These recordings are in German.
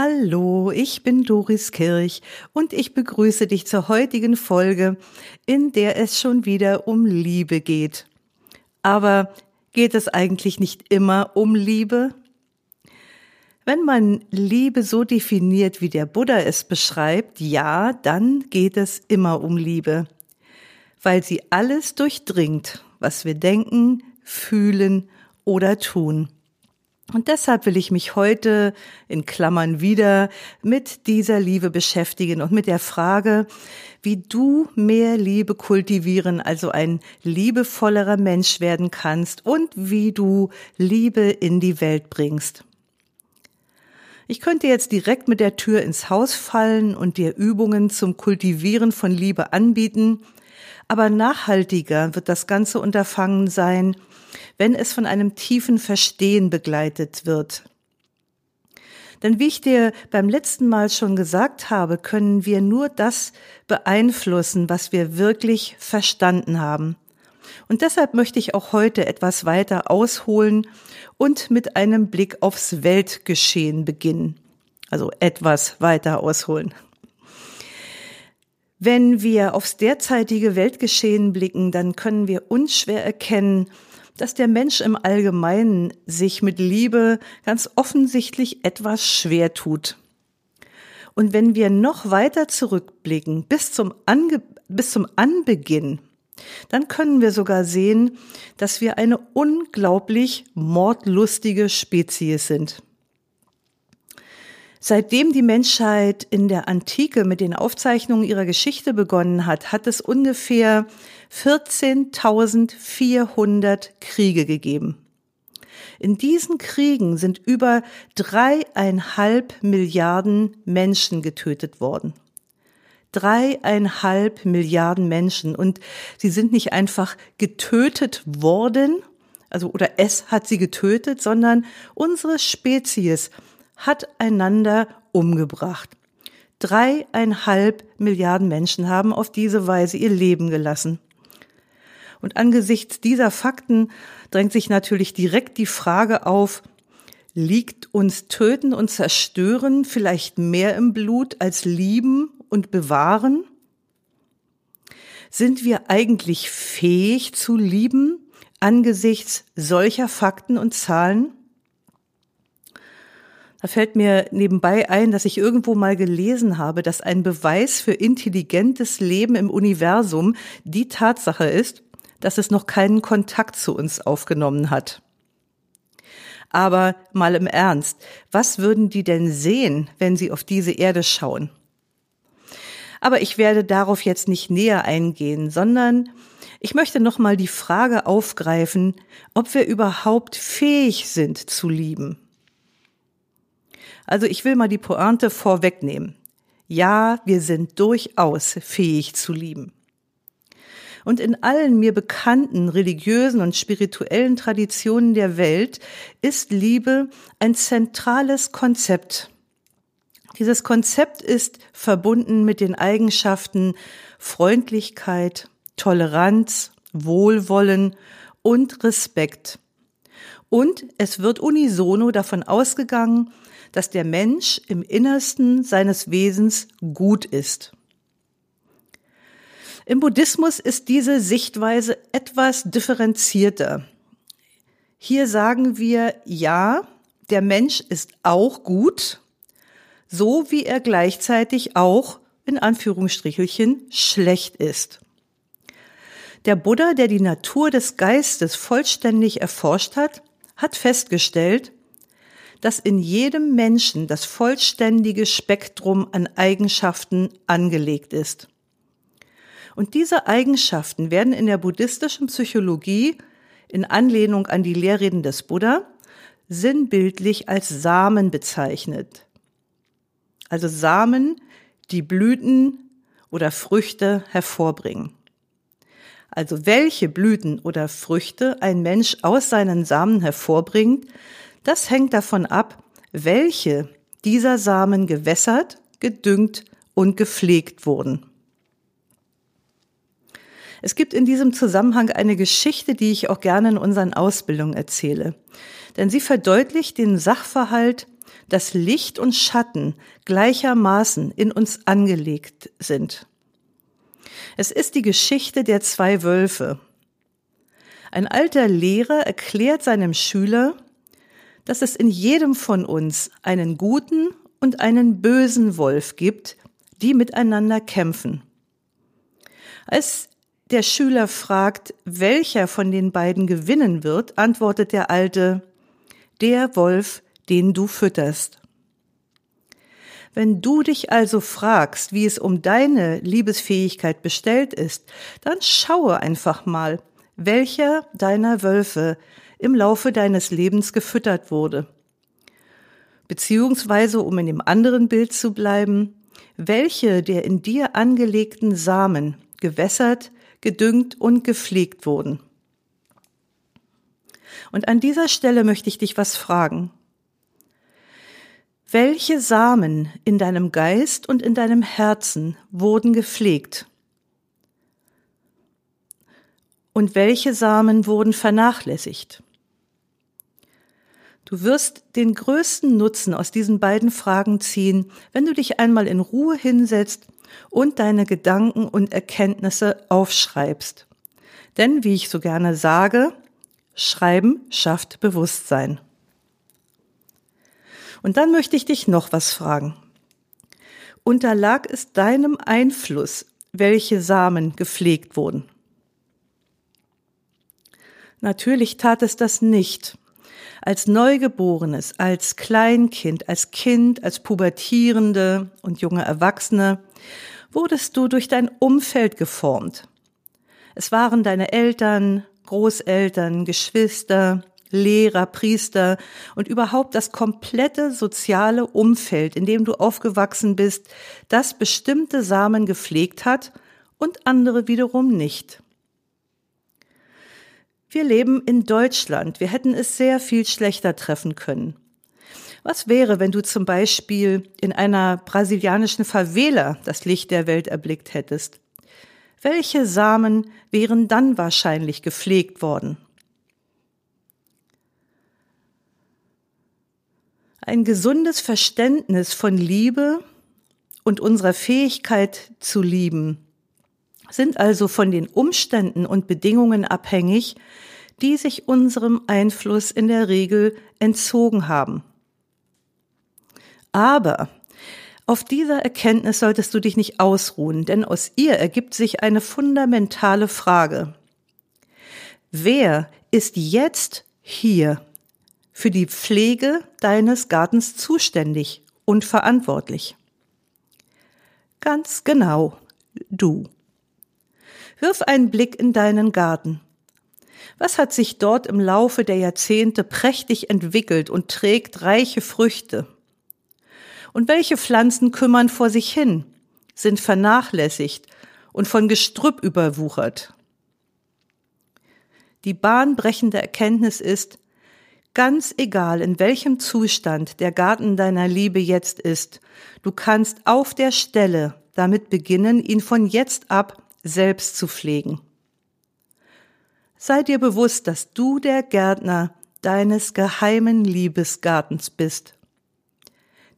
Hallo, ich bin Doris Kirch und ich begrüße dich zur heutigen Folge, in der es schon wieder um Liebe geht. Aber geht es eigentlich nicht immer um Liebe? Wenn man Liebe so definiert, wie der Buddha es beschreibt, ja, dann geht es immer um Liebe, weil sie alles durchdringt, was wir denken, fühlen oder tun. Und deshalb will ich mich heute in Klammern wieder mit dieser Liebe beschäftigen und mit der Frage, wie du mehr Liebe kultivieren, also ein liebevollerer Mensch werden kannst und wie du Liebe in die Welt bringst. Ich könnte jetzt direkt mit der Tür ins Haus fallen und dir Übungen zum Kultivieren von Liebe anbieten, aber nachhaltiger wird das ganze Unterfangen sein, wenn es von einem tiefen Verstehen begleitet wird. Denn wie ich dir beim letzten Mal schon gesagt habe, können wir nur das beeinflussen, was wir wirklich verstanden haben. Und deshalb möchte ich auch heute etwas weiter ausholen und mit einem Blick aufs Weltgeschehen beginnen. Also etwas weiter ausholen. Wenn wir aufs derzeitige Weltgeschehen blicken, dann können wir unschwer erkennen, dass der Mensch im Allgemeinen sich mit Liebe ganz offensichtlich etwas schwer tut. Und wenn wir noch weiter zurückblicken, bis zum, Ange bis zum Anbeginn, dann können wir sogar sehen, dass wir eine unglaublich mordlustige Spezies sind. Seitdem die Menschheit in der Antike mit den Aufzeichnungen ihrer Geschichte begonnen hat, hat es ungefähr 14.400 Kriege gegeben. In diesen Kriegen sind über dreieinhalb Milliarden Menschen getötet worden. Dreieinhalb Milliarden Menschen. Und sie sind nicht einfach getötet worden, also oder es hat sie getötet, sondern unsere Spezies hat einander umgebracht. Dreieinhalb Milliarden Menschen haben auf diese Weise ihr Leben gelassen. Und angesichts dieser Fakten drängt sich natürlich direkt die Frage auf, liegt uns Töten und Zerstören vielleicht mehr im Blut als Lieben und Bewahren? Sind wir eigentlich fähig zu lieben angesichts solcher Fakten und Zahlen? Da fällt mir nebenbei ein, dass ich irgendwo mal gelesen habe, dass ein Beweis für intelligentes Leben im Universum die Tatsache ist, dass es noch keinen Kontakt zu uns aufgenommen hat. Aber mal im Ernst, was würden die denn sehen, wenn sie auf diese Erde schauen? Aber ich werde darauf jetzt nicht näher eingehen, sondern ich möchte noch mal die Frage aufgreifen, ob wir überhaupt fähig sind zu lieben. Also ich will mal die Pointe vorwegnehmen. Ja, wir sind durchaus fähig zu lieben. Und in allen mir bekannten religiösen und spirituellen Traditionen der Welt ist Liebe ein zentrales Konzept. Dieses Konzept ist verbunden mit den Eigenschaften Freundlichkeit, Toleranz, Wohlwollen und Respekt. Und es wird unisono davon ausgegangen, dass der Mensch im Innersten seines Wesens gut ist. Im Buddhismus ist diese Sichtweise etwas differenzierter. Hier sagen wir, ja, der Mensch ist auch gut, so wie er gleichzeitig auch in Anführungsstrichelchen schlecht ist. Der Buddha, der die Natur des Geistes vollständig erforscht hat, hat festgestellt, dass in jedem Menschen das vollständige Spektrum an Eigenschaften angelegt ist. Und diese Eigenschaften werden in der buddhistischen Psychologie in Anlehnung an die Lehrreden des Buddha sinnbildlich als Samen bezeichnet. also Samen, die Blüten oder Früchte hervorbringen. Also welche Blüten oder Früchte ein Mensch aus seinen Samen hervorbringt, das hängt davon ab, welche dieser Samen gewässert, gedüngt und gepflegt wurden. Es gibt in diesem Zusammenhang eine Geschichte, die ich auch gerne in unseren Ausbildungen erzähle. Denn sie verdeutlicht den Sachverhalt, dass Licht und Schatten gleichermaßen in uns angelegt sind. Es ist die Geschichte der zwei Wölfe. Ein alter Lehrer erklärt seinem Schüler, dass es in jedem von uns einen guten und einen bösen Wolf gibt, die miteinander kämpfen. Als der Schüler fragt, welcher von den beiden gewinnen wird, antwortet der Alte, der Wolf, den du fütterst. Wenn du dich also fragst, wie es um deine Liebesfähigkeit bestellt ist, dann schaue einfach mal, welcher deiner Wölfe im Laufe deines Lebens gefüttert wurde. Beziehungsweise, um in dem anderen Bild zu bleiben, welche der in dir angelegten Samen gewässert, gedüngt und gepflegt wurden. Und an dieser Stelle möchte ich dich was fragen. Welche Samen in deinem Geist und in deinem Herzen wurden gepflegt? Und welche Samen wurden vernachlässigt? Du wirst den größten Nutzen aus diesen beiden Fragen ziehen, wenn du dich einmal in Ruhe hinsetzt und deine Gedanken und Erkenntnisse aufschreibst. Denn, wie ich so gerne sage, Schreiben schafft Bewusstsein. Und dann möchte ich dich noch was fragen. Unterlag es deinem Einfluss, welche Samen gepflegt wurden? Natürlich tat es das nicht als Neugeborenes, als Kleinkind, als Kind, als Pubertierende und junge Erwachsene, wurdest du durch dein Umfeld geformt. Es waren deine Eltern, Großeltern, Geschwister, Lehrer, Priester und überhaupt das komplette soziale Umfeld, in dem du aufgewachsen bist, das bestimmte Samen gepflegt hat und andere wiederum nicht. Wir leben in Deutschland. Wir hätten es sehr viel schlechter treffen können. Was wäre, wenn du zum Beispiel in einer brasilianischen Favela das Licht der Welt erblickt hättest? Welche Samen wären dann wahrscheinlich gepflegt worden? Ein gesundes Verständnis von Liebe und unserer Fähigkeit zu lieben sind also von den Umständen und Bedingungen abhängig, die sich unserem Einfluss in der Regel entzogen haben. Aber auf dieser Erkenntnis solltest du dich nicht ausruhen, denn aus ihr ergibt sich eine fundamentale Frage. Wer ist jetzt hier für die Pflege deines Gartens zuständig und verantwortlich? Ganz genau, du. Wirf einen Blick in deinen Garten. Was hat sich dort im Laufe der Jahrzehnte prächtig entwickelt und trägt reiche Früchte? Und welche Pflanzen kümmern vor sich hin, sind vernachlässigt und von Gestrüpp überwuchert? Die bahnbrechende Erkenntnis ist, ganz egal in welchem Zustand der Garten deiner Liebe jetzt ist, du kannst auf der Stelle damit beginnen, ihn von jetzt ab selbst zu pflegen. Sei dir bewusst, dass du der Gärtner deines geheimen Liebesgartens bist.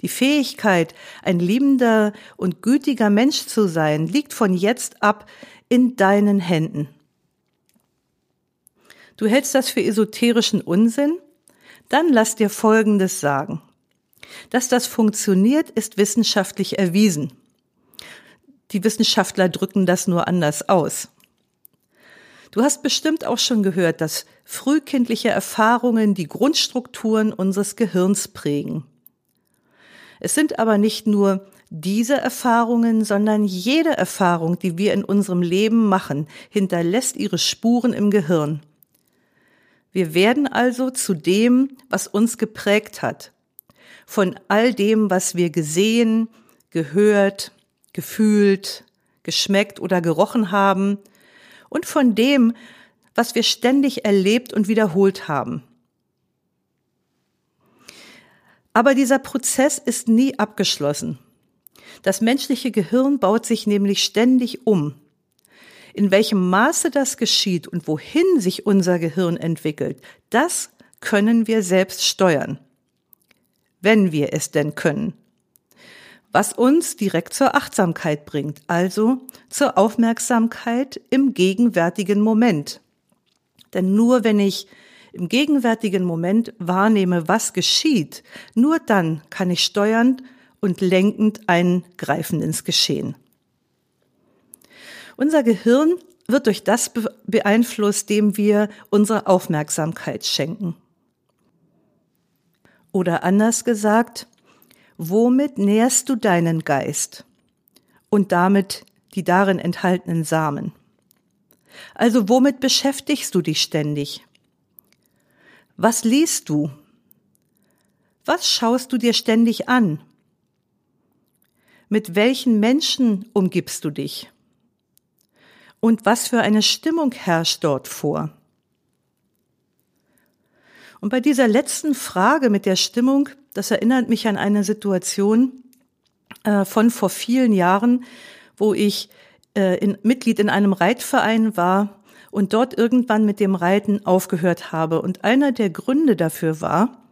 Die Fähigkeit, ein liebender und gütiger Mensch zu sein, liegt von jetzt ab in deinen Händen. Du hältst das für esoterischen Unsinn? Dann lass dir Folgendes sagen. Dass das funktioniert, ist wissenschaftlich erwiesen. Die Wissenschaftler drücken das nur anders aus. Du hast bestimmt auch schon gehört, dass frühkindliche Erfahrungen die Grundstrukturen unseres Gehirns prägen. Es sind aber nicht nur diese Erfahrungen, sondern jede Erfahrung, die wir in unserem Leben machen, hinterlässt ihre Spuren im Gehirn. Wir werden also zu dem, was uns geprägt hat. Von all dem, was wir gesehen, gehört, gefühlt, geschmeckt oder gerochen haben und von dem, was wir ständig erlebt und wiederholt haben. Aber dieser Prozess ist nie abgeschlossen. Das menschliche Gehirn baut sich nämlich ständig um. In welchem Maße das geschieht und wohin sich unser Gehirn entwickelt, das können wir selbst steuern. Wenn wir es denn können. Was uns direkt zur Achtsamkeit bringt, also zur Aufmerksamkeit im gegenwärtigen Moment. Denn nur wenn ich im gegenwärtigen Moment wahrnehme, was geschieht, nur dann kann ich steuernd und lenkend eingreifen ins Geschehen. Unser Gehirn wird durch das beeinflusst, dem wir unsere Aufmerksamkeit schenken. Oder anders gesagt, womit nährst du deinen Geist und damit die darin enthaltenen Samen? Also womit beschäftigst du dich ständig? Was liest du? Was schaust du dir ständig an? Mit welchen Menschen umgibst du dich? Und was für eine Stimmung herrscht dort vor? Und bei dieser letzten Frage mit der Stimmung, das erinnert mich an eine Situation äh, von vor vielen Jahren, wo ich äh, in, Mitglied in einem Reitverein war und dort irgendwann mit dem Reiten aufgehört habe. Und einer der Gründe dafür war,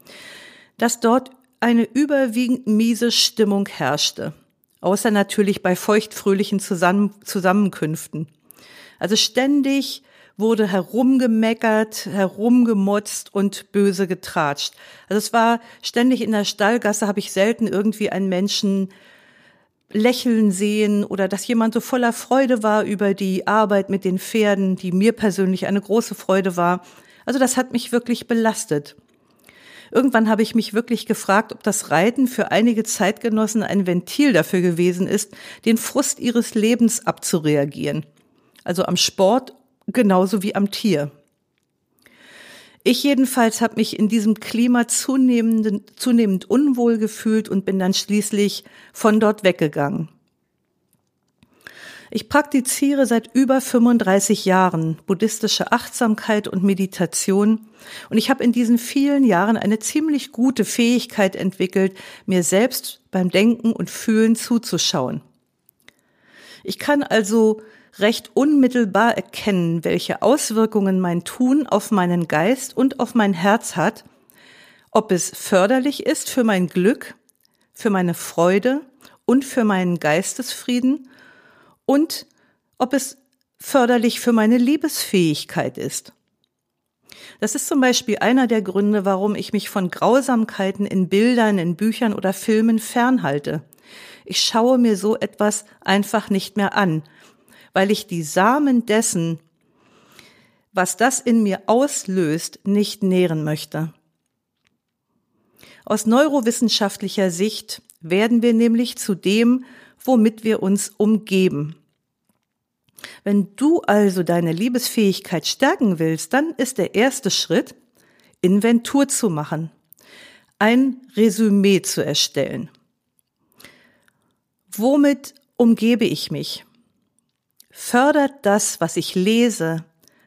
dass dort eine überwiegend miese Stimmung herrschte. Außer natürlich bei feuchtfröhlichen Zusammen Zusammenkünften. Also ständig wurde herumgemeckert, herumgemotzt und böse getratscht. Also es war ständig in der Stallgasse, habe ich selten irgendwie einen Menschen lächeln sehen oder dass jemand so voller Freude war über die Arbeit mit den Pferden, die mir persönlich eine große Freude war. Also das hat mich wirklich belastet. Irgendwann habe ich mich wirklich gefragt, ob das Reiten für einige Zeitgenossen ein Ventil dafür gewesen ist, den Frust ihres Lebens abzureagieren. Also am Sport genauso wie am Tier. Ich jedenfalls habe mich in diesem Klima zunehmend, zunehmend unwohl gefühlt und bin dann schließlich von dort weggegangen. Ich praktiziere seit über 35 Jahren buddhistische Achtsamkeit und Meditation und ich habe in diesen vielen Jahren eine ziemlich gute Fähigkeit entwickelt, mir selbst beim Denken und Fühlen zuzuschauen. Ich kann also recht unmittelbar erkennen, welche Auswirkungen mein Tun auf meinen Geist und auf mein Herz hat, ob es förderlich ist für mein Glück, für meine Freude und für meinen Geistesfrieden und ob es förderlich für meine Liebesfähigkeit ist. Das ist zum Beispiel einer der Gründe, warum ich mich von Grausamkeiten in Bildern, in Büchern oder Filmen fernhalte. Ich schaue mir so etwas einfach nicht mehr an, weil ich die Samen dessen, was das in mir auslöst, nicht nähren möchte. Aus neurowissenschaftlicher Sicht werden wir nämlich zu dem, womit wir uns umgeben. Wenn du also deine Liebesfähigkeit stärken willst, dann ist der erste Schritt, Inventur zu machen, ein Resümee zu erstellen. Womit umgebe ich mich? Fördert das, was ich lese,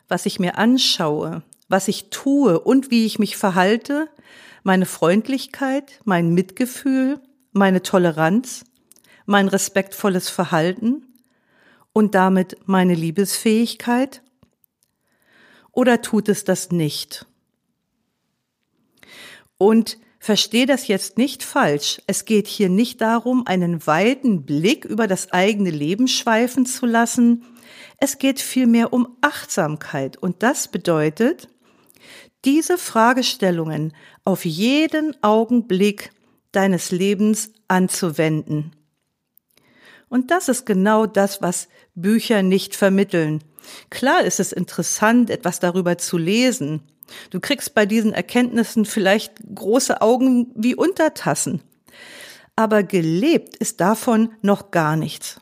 was ich mir anschaue, was ich tue und wie ich mich verhalte, meine Freundlichkeit, mein Mitgefühl, meine Toleranz, mein respektvolles Verhalten und damit meine Liebesfähigkeit? Oder tut es das nicht? Und Verstehe das jetzt nicht falsch. Es geht hier nicht darum, einen weiten Blick über das eigene Leben schweifen zu lassen. Es geht vielmehr um Achtsamkeit. Und das bedeutet, diese Fragestellungen auf jeden Augenblick deines Lebens anzuwenden. Und das ist genau das, was Bücher nicht vermitteln. Klar ist es interessant, etwas darüber zu lesen, Du kriegst bei diesen Erkenntnissen vielleicht große Augen wie Untertassen. Aber gelebt ist davon noch gar nichts.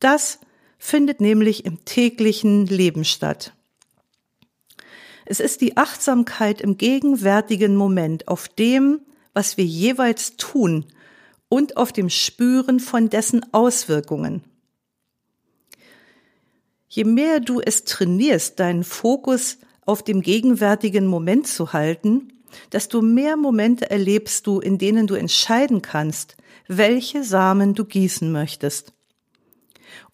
Das findet nämlich im täglichen Leben statt. Es ist die Achtsamkeit im gegenwärtigen Moment auf dem, was wir jeweils tun und auf dem Spüren von dessen Auswirkungen. Je mehr du es trainierst, deinen Fokus auf dem gegenwärtigen Moment zu halten, desto mehr Momente erlebst du, in denen du entscheiden kannst, welche Samen du gießen möchtest.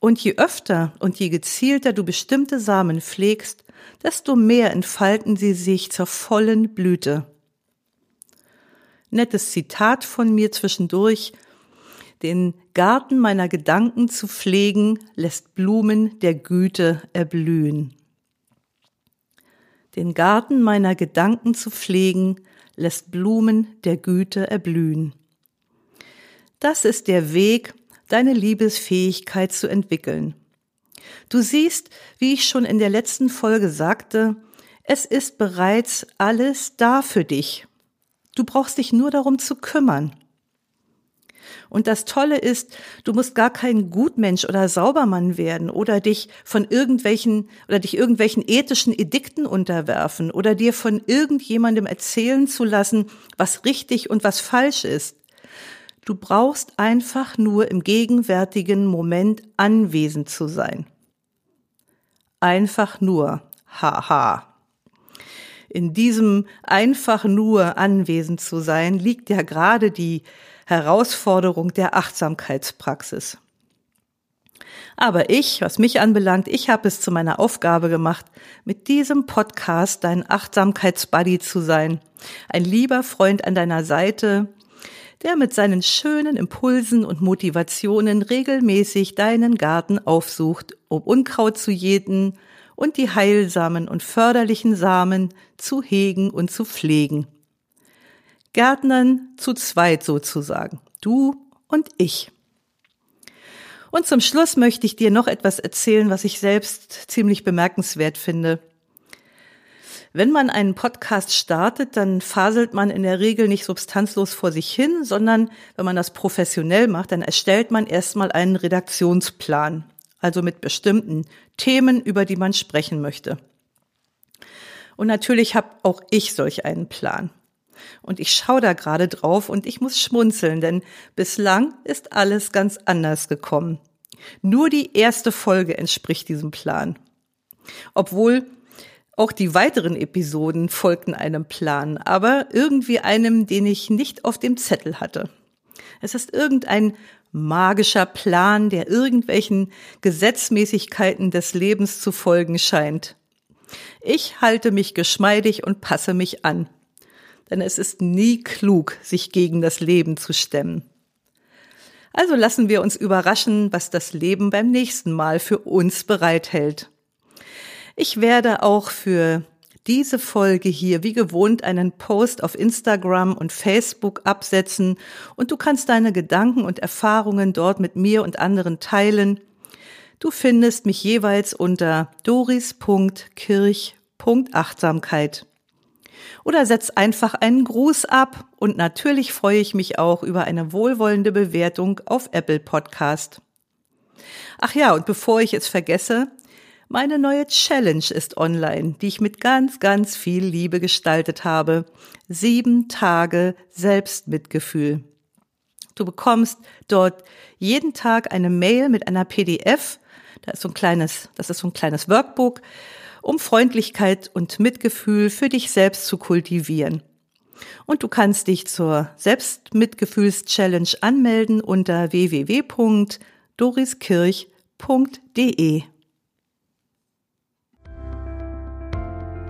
Und je öfter und je gezielter du bestimmte Samen pflegst, desto mehr entfalten sie sich zur vollen Blüte. Nettes Zitat von mir zwischendurch. Den Garten meiner Gedanken zu pflegen, lässt Blumen der Güte erblühen. Den Garten meiner Gedanken zu pflegen, lässt Blumen der Güte erblühen. Das ist der Weg, deine Liebesfähigkeit zu entwickeln. Du siehst, wie ich schon in der letzten Folge sagte, es ist bereits alles da für dich. Du brauchst dich nur darum zu kümmern. Und das Tolle ist, du musst gar kein Gutmensch oder Saubermann werden oder dich von irgendwelchen oder dich irgendwelchen ethischen Edikten unterwerfen oder dir von irgendjemandem erzählen zu lassen, was richtig und was falsch ist. Du brauchst einfach nur im gegenwärtigen Moment anwesend zu sein. Einfach nur. Haha. In diesem einfach nur anwesend zu sein, liegt ja gerade die Herausforderung der Achtsamkeitspraxis. Aber ich, was mich anbelangt, ich habe es zu meiner Aufgabe gemacht, mit diesem Podcast dein Achtsamkeitsbuddy zu sein. Ein lieber Freund an deiner Seite, der mit seinen schönen Impulsen und Motivationen regelmäßig deinen Garten aufsucht, um Unkraut zu jäten und die heilsamen und förderlichen Samen zu hegen und zu pflegen. Gärtnern zu zweit sozusagen, du und ich. Und zum Schluss möchte ich dir noch etwas erzählen, was ich selbst ziemlich bemerkenswert finde. Wenn man einen Podcast startet, dann faselt man in der Regel nicht substanzlos vor sich hin, sondern wenn man das professionell macht, dann erstellt man erstmal einen Redaktionsplan, also mit bestimmten Themen, über die man sprechen möchte. Und natürlich habe auch ich solch einen Plan. Und ich schaue da gerade drauf und ich muss schmunzeln, denn bislang ist alles ganz anders gekommen. Nur die erste Folge entspricht diesem Plan. Obwohl auch die weiteren Episoden folgten einem Plan, aber irgendwie einem, den ich nicht auf dem Zettel hatte. Es ist irgendein magischer Plan, der irgendwelchen Gesetzmäßigkeiten des Lebens zu folgen scheint. Ich halte mich geschmeidig und passe mich an, denn es ist nie klug, sich gegen das Leben zu stemmen. Also lassen wir uns überraschen, was das Leben beim nächsten Mal für uns bereithält. Ich werde auch für diese Folge hier wie gewohnt einen Post auf Instagram und Facebook absetzen und du kannst deine Gedanken und Erfahrungen dort mit mir und anderen teilen. Du findest mich jeweils unter doris.kirch.achtsamkeit. Oder setz einfach einen Gruß ab und natürlich freue ich mich auch über eine wohlwollende Bewertung auf Apple Podcast. Ach ja, und bevor ich es vergesse, meine neue Challenge ist online, die ich mit ganz, ganz viel Liebe gestaltet habe. Sieben Tage Selbstmitgefühl. Du bekommst dort jeden Tag eine Mail mit einer PDF. Da ist so ein kleines, das ist so ein kleines Workbook, um Freundlichkeit und Mitgefühl für dich selbst zu kultivieren. Und du kannst dich zur Selbstmitgefühls-Challenge anmelden unter www.doriskirch.de.